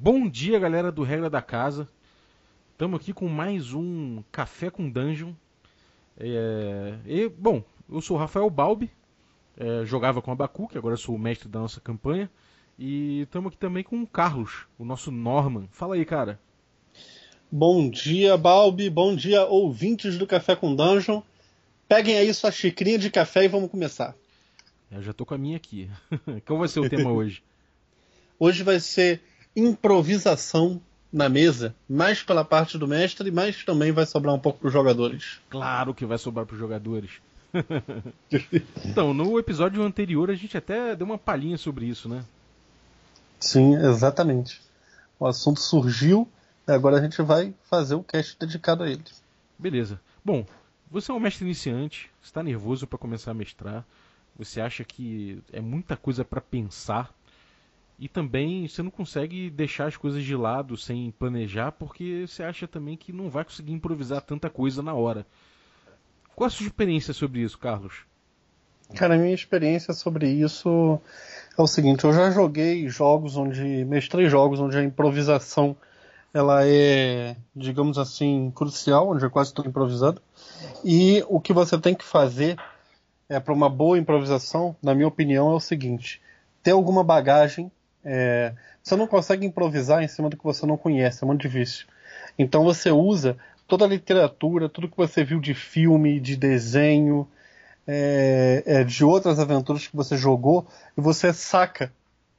Bom dia, galera do Regra da Casa. Estamos aqui com mais um Café com Dungeon. É... E, bom, eu sou o Rafael Balbi, é, jogava com a Baku, que agora sou o mestre da nossa campanha. E estamos aqui também com o Carlos, o nosso Norman. Fala aí, cara. Bom dia, Balbi. Bom dia, ouvintes do Café com Dungeon. Peguem aí sua xicrinha de café e vamos começar. Eu já tô com a minha aqui. Qual vai ser o tema hoje? Hoje vai ser improvisação na mesa, mais pela parte do mestre, mas também vai sobrar um pouco para os jogadores. Claro que vai sobrar para os jogadores. então, no episódio anterior a gente até deu uma palhinha sobre isso, né? Sim, exatamente. O assunto surgiu e agora a gente vai fazer o um cast dedicado a ele. Beleza. Bom, você é um mestre iniciante, está nervoso para começar a mestrar, você acha que é muita coisa para pensar e também você não consegue deixar as coisas de lado sem planejar porque você acha também que não vai conseguir improvisar tanta coisa na hora. Qual a sua experiência sobre isso, Carlos? Cara, a minha experiência sobre isso é o seguinte: eu já joguei jogos onde. mestrei jogos onde a improvisação ela é, digamos assim, crucial, onde é quase tudo improvisado. E o que você tem que fazer é para uma boa improvisação, na minha opinião, é o seguinte: ter alguma bagagem. É, você não consegue improvisar em cima do que você não conhece, é muito difícil. Então você usa toda a literatura, tudo que você viu de filme, de desenho, é, é, de outras aventuras que você jogou, e você saca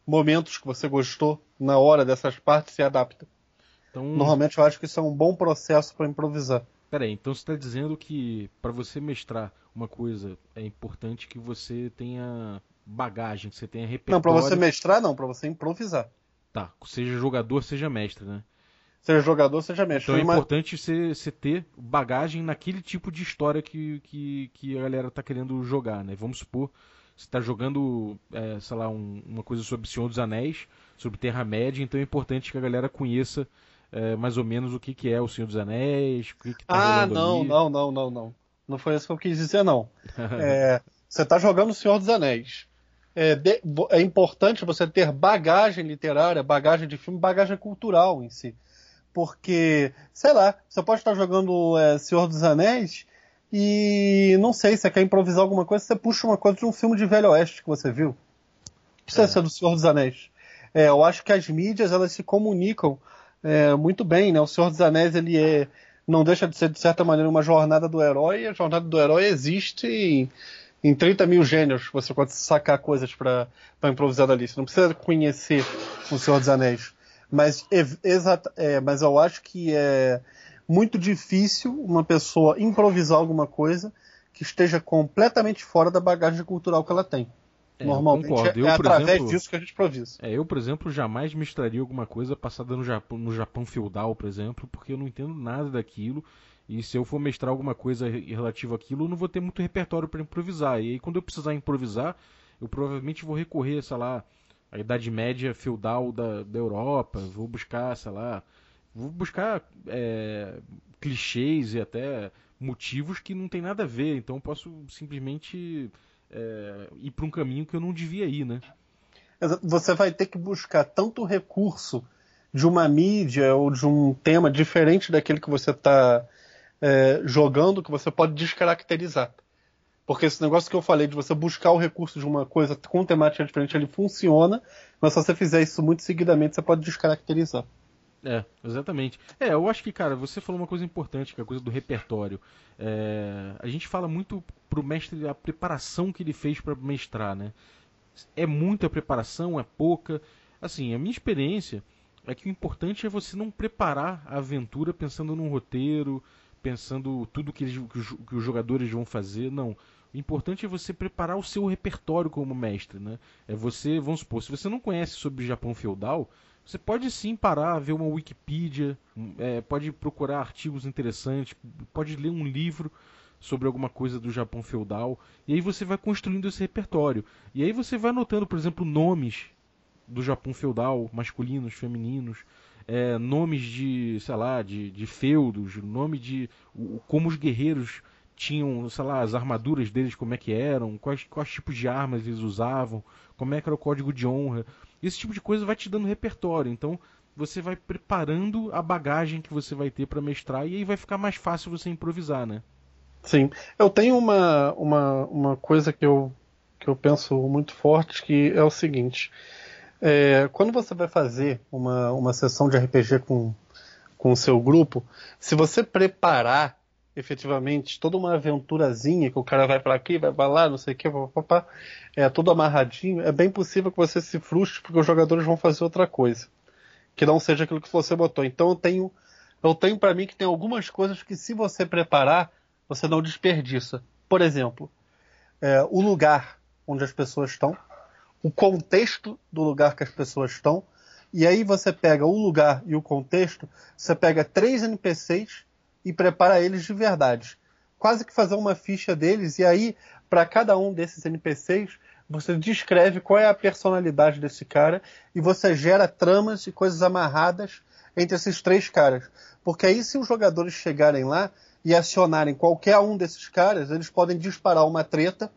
momentos que você gostou na hora dessas partes e adapta. Então, Normalmente eu acho que isso é um bom processo para improvisar. Peraí, então você está dizendo que para você mestrar uma coisa é importante que você tenha bagagem, que você tenha repertório. Não, para você mestrar não, para você improvisar. Tá, seja jogador, seja mestre, né? Seja jogador, seja mestre. Então é importante você, você ter bagagem naquele tipo de história que, que, que a galera tá querendo jogar, né? Vamos supor, você está jogando, é, sei lá, um, uma coisa sobre Senhor dos Anéis, sobre Terra-média, então é importante que a galera conheça é, mais ou menos o que, que é o Senhor dos Anéis, o que, que tá Ah, não, ali. não, não, não, não. Não foi isso que eu quis dizer, não. é, você está jogando o Senhor dos Anéis. É, de, é, importante você ter bagagem literária, bagagem de filme, bagagem cultural em si. Porque, sei lá, você pode estar jogando é, Senhor dos Anéis e não sei, você quer improvisar alguma coisa, você puxa uma coisa de um filme de Velho Oeste que você viu. Não precisa é. ser do Senhor dos Anéis. É, eu acho que as mídias elas se comunicam é, muito bem, né? O Senhor dos Anéis ele é, não deixa de ser de certa maneira uma jornada do herói. E a jornada do herói existe em, em 30 mil gêneros. Você pode sacar coisas para improvisar dali. Você não precisa conhecer o Senhor dos Anéis. Mas, é, mas eu acho que é muito difícil uma pessoa improvisar alguma coisa que esteja completamente fora da bagagem cultural que ela tem. É, Normalmente eu, é, através exemplo, disso que a gente improvisa. É, eu, por exemplo, jamais misturaria alguma coisa passada no Japão, no Japão feudal, por exemplo, porque eu não entendo nada daquilo. E se eu for mestrar alguma coisa relativa àquilo, eu não vou ter muito repertório para improvisar. E aí, quando eu precisar improvisar, eu provavelmente vou recorrer, sei lá, à Idade Média feudal da, da Europa, vou buscar, sei lá, vou buscar é, clichês e até motivos que não tem nada a ver. Então, eu posso simplesmente é, ir para um caminho que eu não devia ir, né? Você vai ter que buscar tanto recurso de uma mídia ou de um tema diferente daquele que você está é, jogando que você pode descaracterizar. Porque esse negócio que eu falei de você buscar o recurso de uma coisa com temática diferente, ele funciona, mas se você fizer isso muito seguidamente, você pode descaracterizar. É, exatamente. É, eu acho que, cara, você falou uma coisa importante, que é a coisa do repertório. É, a gente fala muito pro mestre a preparação que ele fez para mestrar, né? É muita preparação, é pouca. Assim, a minha experiência é que o importante é você não preparar a aventura pensando num roteiro, pensando tudo que, eles, que os jogadores vão fazer, não. O importante é você preparar o seu repertório como mestre, né? É você, vamos supor, se você não conhece sobre o Japão feudal, você pode sim parar, ver uma Wikipedia, é, pode procurar artigos interessantes, pode ler um livro sobre alguma coisa do Japão feudal, e aí você vai construindo esse repertório. E aí você vai anotando, por exemplo, nomes do Japão feudal, masculinos, femininos, é, nomes de, sei lá, de, de feudos, nome de o, como os guerreiros tinham, sei lá, as armaduras deles, como é que eram, quais, quais tipos de armas eles usavam, como é que era o código de honra. Esse tipo de coisa vai te dando repertório. Então, você vai preparando a bagagem que você vai ter para mestrar e aí vai ficar mais fácil você improvisar, né? Sim. Eu tenho uma, uma, uma coisa que eu, que eu penso muito forte, que é o seguinte. É, quando você vai fazer uma, uma sessão de RPG com, com o seu grupo, se você preparar efetivamente toda uma aventurazinha que o cara vai para aqui, vai para lá, não sei o que, papapá, é tudo amarradinho, é bem possível que você se frustre porque os jogadores vão fazer outra coisa que não seja aquilo que você botou. Então eu tenho eu tenho para mim que tem algumas coisas que se você preparar você não desperdiça. Por exemplo, é, o lugar onde as pessoas estão, o contexto do lugar que as pessoas estão, e aí você pega o lugar e o contexto, você pega três NPCs e prepara eles de verdade. Quase que fazer uma ficha deles, e aí, para cada um desses NPCs, você descreve qual é a personalidade desse cara e você gera tramas e coisas amarradas entre esses três caras. Porque aí, se os jogadores chegarem lá, e acionarem qualquer um desses caras, eles podem disparar uma treta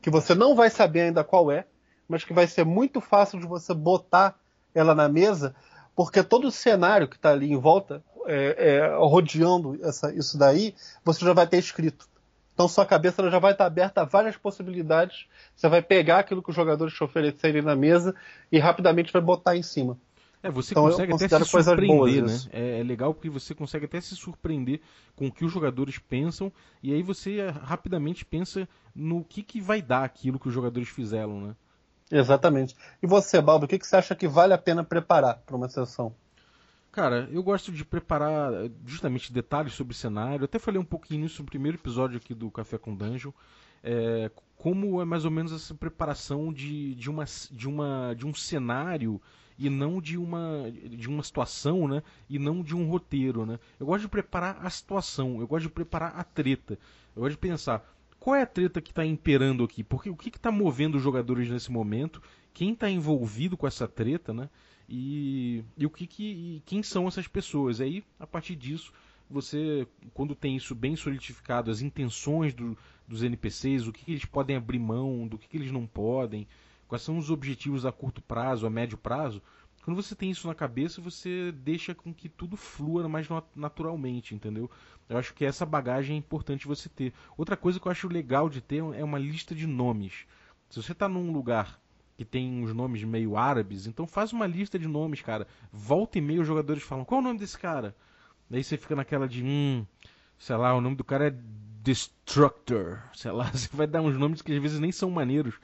que você não vai saber ainda qual é, mas que vai ser muito fácil de você botar ela na mesa, porque todo o cenário que está ali em volta, é, é, rodeando essa, isso daí, você já vai ter escrito. Então sua cabeça já vai estar aberta a várias possibilidades. Você vai pegar aquilo que os jogadores te oferecerem na mesa e rapidamente vai botar em cima. É, você então, consegue até se surpreender, né? É, é, legal porque você consegue até se surpreender com o que os jogadores pensam e aí você eh, rapidamente pensa no que, que vai dar aquilo que os jogadores fizeram, né? Exatamente. E você, Balbo, o que, que você acha que vale a pena preparar para uma sessão? Cara, eu gosto de preparar eh, justamente detalhes sobre o cenário. até falei um pouquinho nisso no primeiro episódio aqui do Café com Dungeon. É, como é mais ou menos essa preparação de, de, uma, de, uma, de um cenário e não de uma de uma situação, né? E não de um roteiro, né? Eu gosto de preparar a situação, eu gosto de preparar a treta. Eu gosto de pensar qual é a treta que está imperando aqui, porque o que está movendo os jogadores nesse momento, quem está envolvido com essa treta, né? E, e o que, que e quem são essas pessoas? Aí a partir disso você, quando tem isso bem solidificado, as intenções do, dos NPCs, o que, que, eles podem abrir mão, do que, que eles não podem, quais são os objetivos a curto prazo, a médio prazo, quando você tem isso na cabeça, você deixa com que tudo flua mais naturalmente, entendeu? Eu acho que essa bagagem é importante você ter. Outra coisa que eu acho legal de ter é uma lista de nomes. Se você está num lugar que tem uns nomes meio árabes, então faz uma lista de nomes, cara. Volta e meia os jogadores falam, qual é o nome desse cara? Daí você fica naquela de, hum, sei lá, o nome do cara é Destructor. Sei lá, você vai dar uns nomes que às vezes nem são maneiros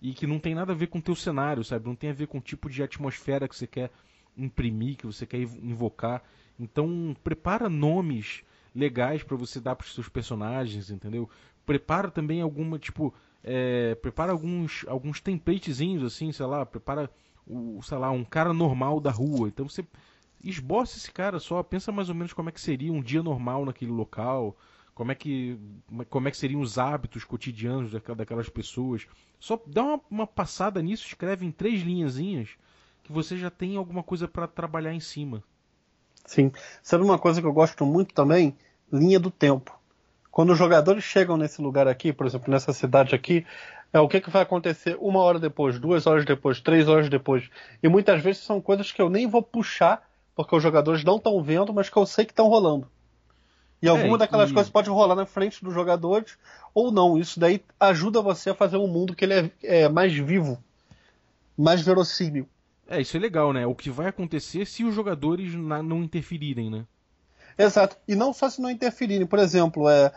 e que não tem nada a ver com o teu cenário, sabe? Não tem a ver com o tipo de atmosfera que você quer imprimir, que você quer invocar. Então, prepara nomes legais para você dar para seus personagens, entendeu? Prepara também alguma, tipo, é, prepara alguns alguns templatezinhos assim, sei lá, prepara o, sei lá, um cara normal da rua. Então você esboça esse cara só, pensa mais ou menos como é que seria um dia normal naquele local como é que como é que seriam os hábitos cotidianos daquelas pessoas. Só dá uma, uma passada nisso, escreve em três linhazinhas que você já tem alguma coisa para trabalhar em cima. Sim. Sabe uma coisa que eu gosto muito também? Linha do tempo. Quando os jogadores chegam nesse lugar aqui, por exemplo, nessa cidade aqui, é o que, que vai acontecer uma hora depois, duas horas depois, três horas depois. E muitas vezes são coisas que eu nem vou puxar, porque os jogadores não estão vendo, mas que eu sei que estão rolando. E alguma é, daquelas e... coisas pode rolar na frente dos jogadores ou não. Isso daí ajuda você a fazer um mundo que ele é, é mais vivo, mais verossímil. É, isso é legal, né? O que vai acontecer se os jogadores não interferirem, né? Exato. E não só se não interferirem. Por exemplo, é,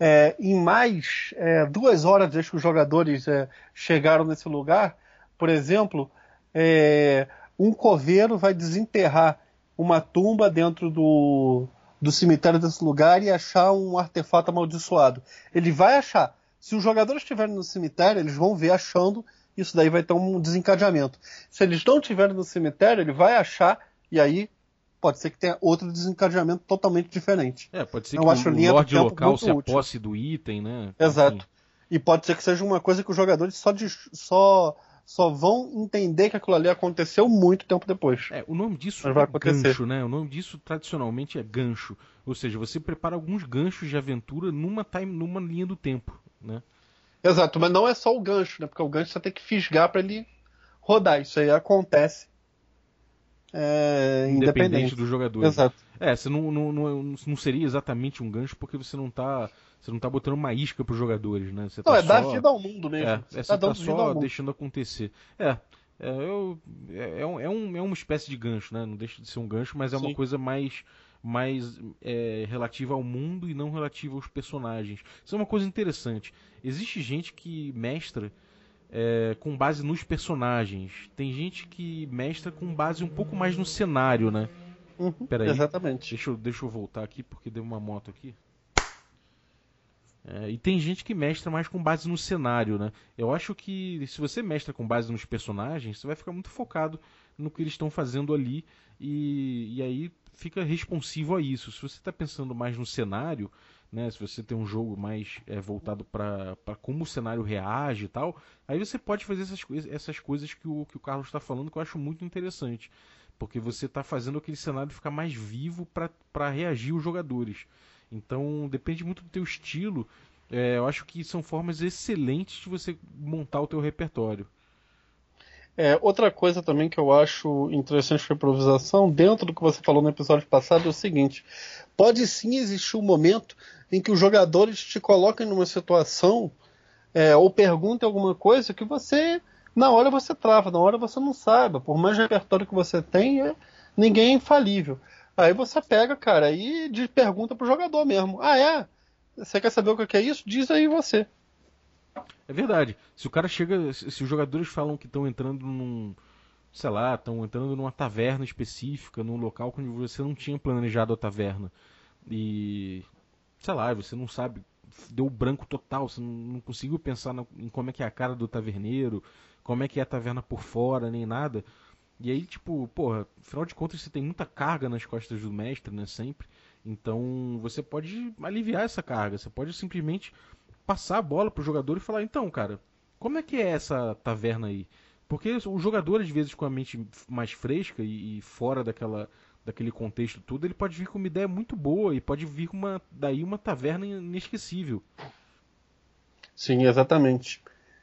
é em mais é, duas horas desde que os jogadores é, chegaram nesse lugar, por exemplo, é, um coveiro vai desenterrar uma tumba dentro do, do cemitério desse lugar e achar um artefato amaldiçoado. Ele vai achar. Se os jogadores estiverem no cemitério, eles vão ver achando, isso daí vai ter um desencadeamento. Se eles não estiverem no cemitério, ele vai achar, e aí pode ser que tenha outro desencadeamento totalmente diferente. É, pode ser Eu que acho o Lorde local se aposse do item, né? Exato. Enfim. E pode ser que seja uma coisa que os jogadores só, de, só só vão entender que aquilo ali aconteceu muito tempo depois. É, o nome disso Mas é gancho, né? O nome disso tradicionalmente é gancho. Ou seja, você prepara alguns ganchos de aventura numa, time, numa linha do tempo, né? Exato, mas não é só o gancho, né? Porque o gancho você tem que fisgar para ele rodar. Isso aí acontece. É, independente, independente do jogador. Exato. É, você não, não, não, não seria exatamente um gancho porque você não tá. Você não tá botando uma isca pros jogadores, né? Você não, tá é só, dar vida ao mundo mesmo. É, você é, tá você tá ao só mundo. deixando acontecer. É, é, eu, é, é, um, é, um, é uma espécie de gancho, né? Não deixa de ser um gancho, mas é uma Sim. coisa mais, mais é, relativa ao mundo e não relativa aos personagens. Isso é uma coisa interessante. Existe gente que mestra é, com base nos personagens. Tem gente que mestra com base um pouco mais no cenário, né? Uhum, Peraí. Exatamente. Deixa eu, deixa eu voltar aqui porque deu uma moto aqui. É, e tem gente que mestra mais com base no cenário, né? Eu acho que se você mestra com base nos personagens, você vai ficar muito focado no que eles estão fazendo ali e, e aí fica responsivo a isso. Se você está pensando mais no cenário, né? Se você tem um jogo mais é, voltado para como o cenário reage e tal, aí você pode fazer essas, coisas- essas coisas que o, que o Carlos está falando que eu acho muito interessante. Porque você está fazendo aquele cenário ficar mais vivo para reagir os jogadores. Então depende muito do teu estilo. É, eu acho que são formas excelentes de você montar o teu repertório. É, outra coisa também que eu acho interessante para improvisação, dentro do que você falou no episódio passado, é o seguinte: pode sim existir um momento em que os jogadores te coloquem numa situação é, ou perguntem alguma coisa que você, na hora você trava, na hora você não saiba. Por mais repertório que você tenha, ninguém é infalível. Aí você pega, cara, e pergunta pro jogador mesmo: ah, é? Você quer saber o que é isso? Diz aí você. É verdade. Se o cara chega. Se os jogadores falam que estão entrando num. Sei lá, estão entrando numa taverna específica, num local onde você não tinha planejado a taverna. E. Sei lá, você não sabe. Deu branco total, você não, conseguiu pensar em como é que é a cara do taverneiro, como é que é a taverna por fora, nem nada. E aí, tipo, porra, afinal de contas você tem muita carga nas costas do mestre, né? Sempre. Então você pode aliviar essa carga, você pode simplesmente passar a bola pro jogador e falar, então, cara, como é que é essa taverna aí? Porque o jogador, às vezes, com a mente mais fresca e fora daquela, daquele contexto todo, ele pode vir com uma ideia muito boa e pode vir com uma, daí uma taverna inesquecível. Sim, exatamente.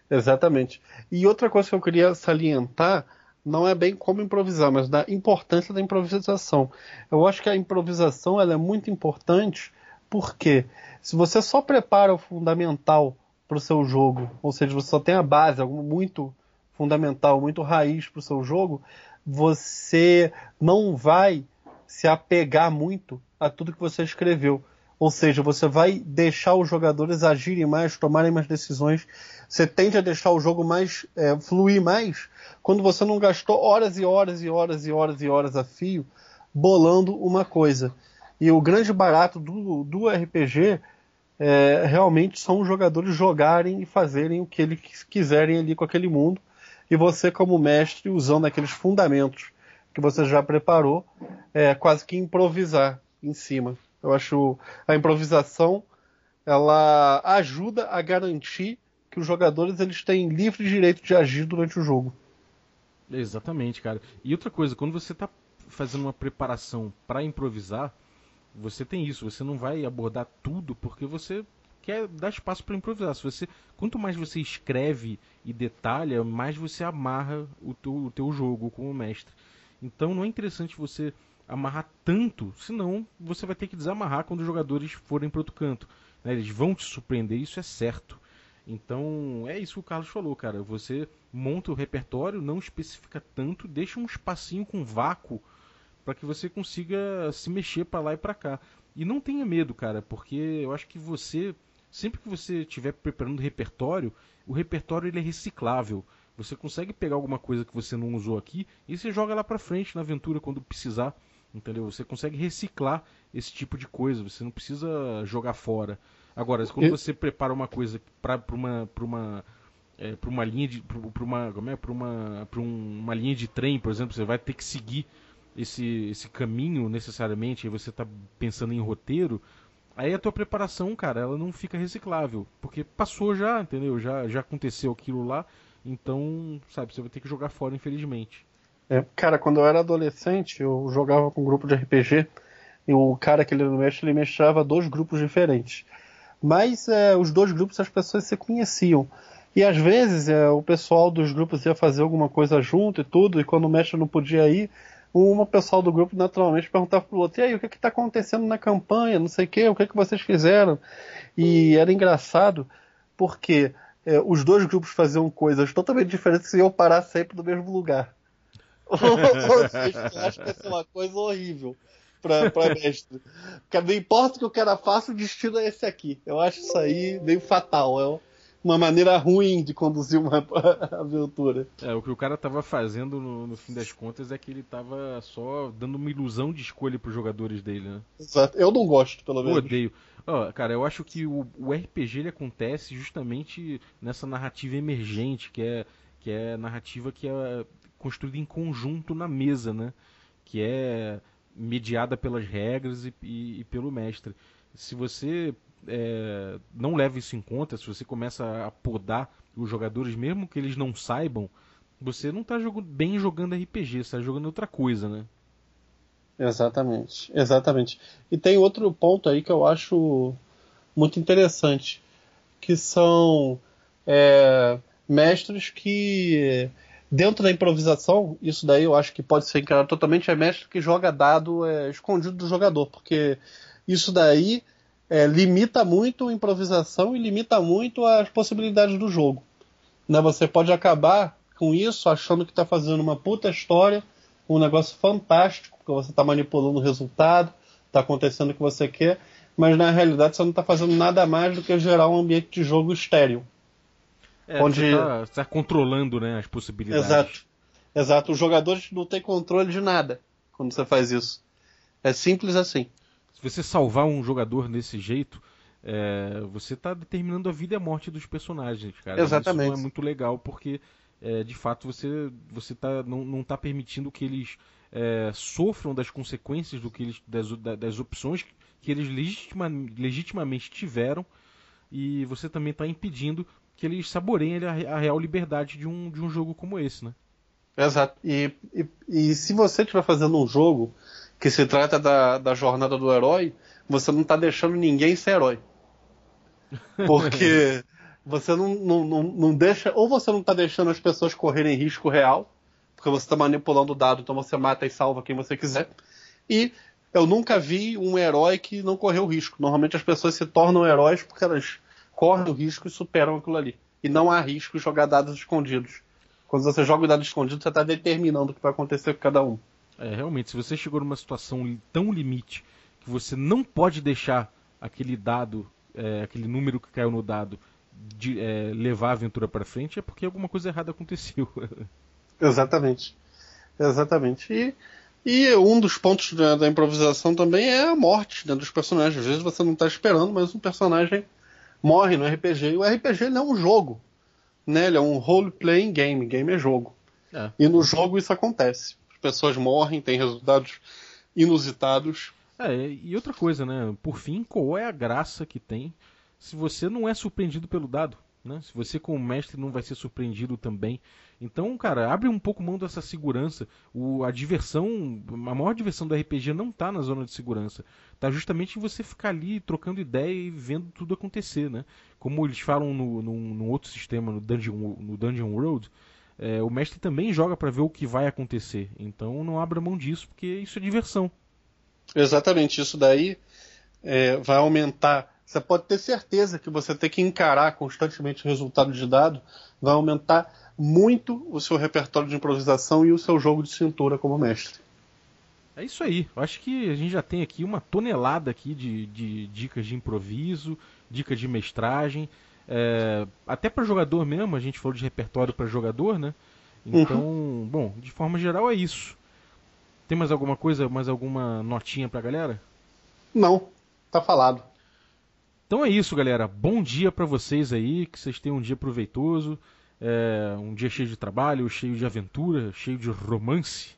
Exatamente. E outra coisa que eu queria salientar não é bem como improvisar, mas da importância da improvisação. Eu acho que a improvisação ela é muito importante porque se você só prepara o fundamental para o seu jogo, ou seja, você só tem a base, algo muito fundamental, muito raiz para o seu jogo, você não vai se apegar muito a tudo que você escreveu. Ou seja, você vai deixar os jogadores agirem mais, tomarem mais decisões. Você tende a deixar o jogo mais é, fluir mais quando você não gastou horas e horas e horas e horas e horas a fio bolando uma coisa. E o grande barato do, do RPG é, realmente são os jogadores jogarem e fazerem o que eles quiserem ali com aquele mundo. E você, como mestre, usando aqueles fundamentos que você já preparou, é, quase que improvisar em cima. Eu acho a improvisação ela ajuda a garantir que os jogadores eles têm livre direito de agir durante o jogo. Exatamente, cara. E outra coisa, quando você está fazendo uma preparação para improvisar, você tem isso, você não vai abordar tudo porque você quer dar espaço para improvisar. Se você, quanto mais você escreve e detalha, mais você amarra o teu, o teu jogo como mestre. Então não é interessante você amarrar tanto, senão você vai ter que desamarrar quando os jogadores forem para outro canto. né? Eles vão te surpreender, isso é certo. Então é isso que o Carlos falou, cara. Você monta o repertório, não especifica tanto, deixa um espacinho com vácuo para que você consiga se mexer para lá e para cá. E não tenha medo, cara, porque eu acho que você, sempre que você estiver preparando repertório, o repertório ele é reciclável. Você consegue pegar alguma coisa que você não usou aqui e você joga lá para frente na aventura quando precisar, entendeu? Você consegue reciclar esse tipo de coisa, você não precisa jogar fora. Agora, quando você prepara uma coisa para uma pra uma é, para uma linha de para uma como é para uma para um, uma linha de trem, por exemplo, você vai ter que seguir esse esse caminho necessariamente, aí você está pensando em roteiro, aí a tua preparação, cara, ela não fica reciclável, porque passou já, entendeu? Já já aconteceu aquilo lá, então, sabe, você vai ter que jogar fora, infelizmente. É, cara, quando eu era adolescente, eu jogava com um grupo de RPG e o cara que ele mestre, ele mestrava dois grupos diferentes. Mas é, os dois grupos as pessoas se conheciam. E às vezes é, o pessoal dos grupos ia fazer alguma coisa junto e tudo, e quando o mestre não podia ir, uma pessoal do grupo naturalmente perguntava pro outro, e aí, o que que tá acontecendo na campanha, não sei o que, o que que vocês fizeram? E era engraçado porque é, os dois grupos faziam coisas totalmente diferentes e iam parar sempre no mesmo lugar. Ou seja, eu acho que essa é uma coisa horrível pra, pra mestre. Porque não importa o que o cara faça, o destino é esse aqui. Eu acho isso aí meio fatal. É uma maneira ruim de conduzir uma aventura. É, o que o cara tava fazendo no, no, fim das contas é que ele tava só dando uma ilusão de escolha pros jogadores dele, né? Exato. Eu não gosto, pelo menos. Eu odeio. Oh, cara, eu acho que o, o RPG ele acontece justamente nessa narrativa emergente, que é, que é narrativa que é construída em conjunto na mesa, né? Que é mediada pelas regras e, e, e pelo mestre. Se você é, não leva isso em conta, se você começa a podar os jogadores, mesmo que eles não saibam, você não está bem jogando RPG, você está jogando outra coisa, né? Exatamente, exatamente. E tem outro ponto aí que eu acho muito interessante, que são é, mestres que dentro da improvisação, isso daí eu acho que pode ser encarado totalmente é mestre que joga dado é, escondido do jogador, porque isso daí é, limita muito a improvisação e limita muito as possibilidades do jogo. Né? Você pode acabar com isso achando que está fazendo uma puta história, um negócio fantástico, que você está manipulando o resultado, está acontecendo o que você quer, mas na realidade você não está fazendo nada mais do que gerar um ambiente de jogo estéreo. É, onde... Você está tá controlando né, as possibilidades. Exato. Exato. Os jogadores não têm controle de nada quando você faz isso. É simples assim você salvar um jogador desse jeito, é, você está determinando a vida e a morte dos personagens, cara. Exatamente. Isso não é muito legal porque, é, de fato, você, você tá, não está permitindo que eles é, sofram das consequências do que eles, das, das opções que eles legitima, legitimamente tiveram e você também está impedindo que eles saboreiem a, a, real liberdade de um, de um jogo como esse, né? Exato. E, e, e se você estiver fazendo um jogo que se trata da, da jornada do herói, você não está deixando ninguém ser herói. Porque você não, não, não, não deixa. Ou você não está deixando as pessoas correrem risco real, porque você está manipulando o dado, então você mata e salva quem você quiser. E eu nunca vi um herói que não correu risco. Normalmente as pessoas se tornam heróis porque elas correm o risco e superam aquilo ali. E não há risco jogar dados escondidos. Quando você joga o dado escondido, você está determinando o que vai acontecer com cada um. É, realmente, se você chegou numa situação tão limite que você não pode deixar aquele dado, é, aquele número que caiu no dado, de, é, levar a aventura para frente, é porque alguma coisa errada aconteceu. Exatamente. Exatamente. E, e um dos pontos da, da, improvisação também é a morte né, dos personagens. Às vezes você não está esperando, mas um personagem morre no RPG. E o RPG não é um jogo. Né? Ele é um role-playing game. Game é jogo. É. E no jogo isso acontece pessoas morrem, tem resultados inusitados. É, e outra coisa, né? Por fim, qual é a graça que tem se você não é surpreendido pelo dado? Né? Se você, como mestre, não vai ser surpreendido também. Então, cara, abre um pouco mão dessa segurança. O, a diversão, a maior diversão do RPG não está na zona de segurança. Está justamente em você ficar ali trocando ideia e vendo tudo acontecer, né? Como eles falam no, no, no outro sistema, no Dungeon, no Dungeon World, é, o mestre também joga para ver o que vai acontecer. Então não abra mão disso, porque isso é diversão. Exatamente, isso daí é, vai aumentar. Você pode ter certeza que você ter que encarar constantemente o resultado de dado vai aumentar muito o seu repertório de improvisação e o seu jogo de cintura como mestre. É isso aí. Eu acho que a gente já tem aqui uma tonelada aqui de, de dicas de improviso, dicas de mestragem. É, até para jogador mesmo, a gente falou de repertório para jogador, né? Então, uhum. bom, de forma geral é isso. Tem mais alguma coisa, mais alguma notinha pra galera? Não, tá falado. Então é isso, galera. Bom dia para vocês aí, que vocês tenham um dia proveitoso, é, um dia cheio de trabalho, cheio de aventura, cheio de romance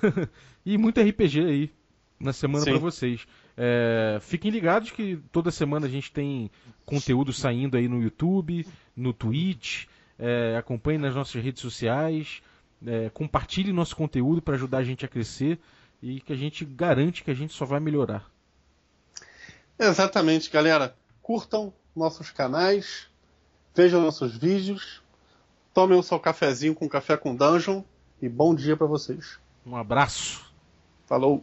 e muito RPG aí na semana para vocês. É, fiquem ligados que toda semana a gente tem conteúdo saindo aí no YouTube, no Twitch. É, acompanhe nas nossas redes sociais. É, compartilhe nosso conteúdo para ajudar a gente a crescer e que a gente garante que a gente só vai melhorar. Exatamente, galera. Curtam nossos canais, vejam nossos vídeos, tomem o seu cafezinho com café com dungeon e bom dia para vocês. Um abraço. Falou.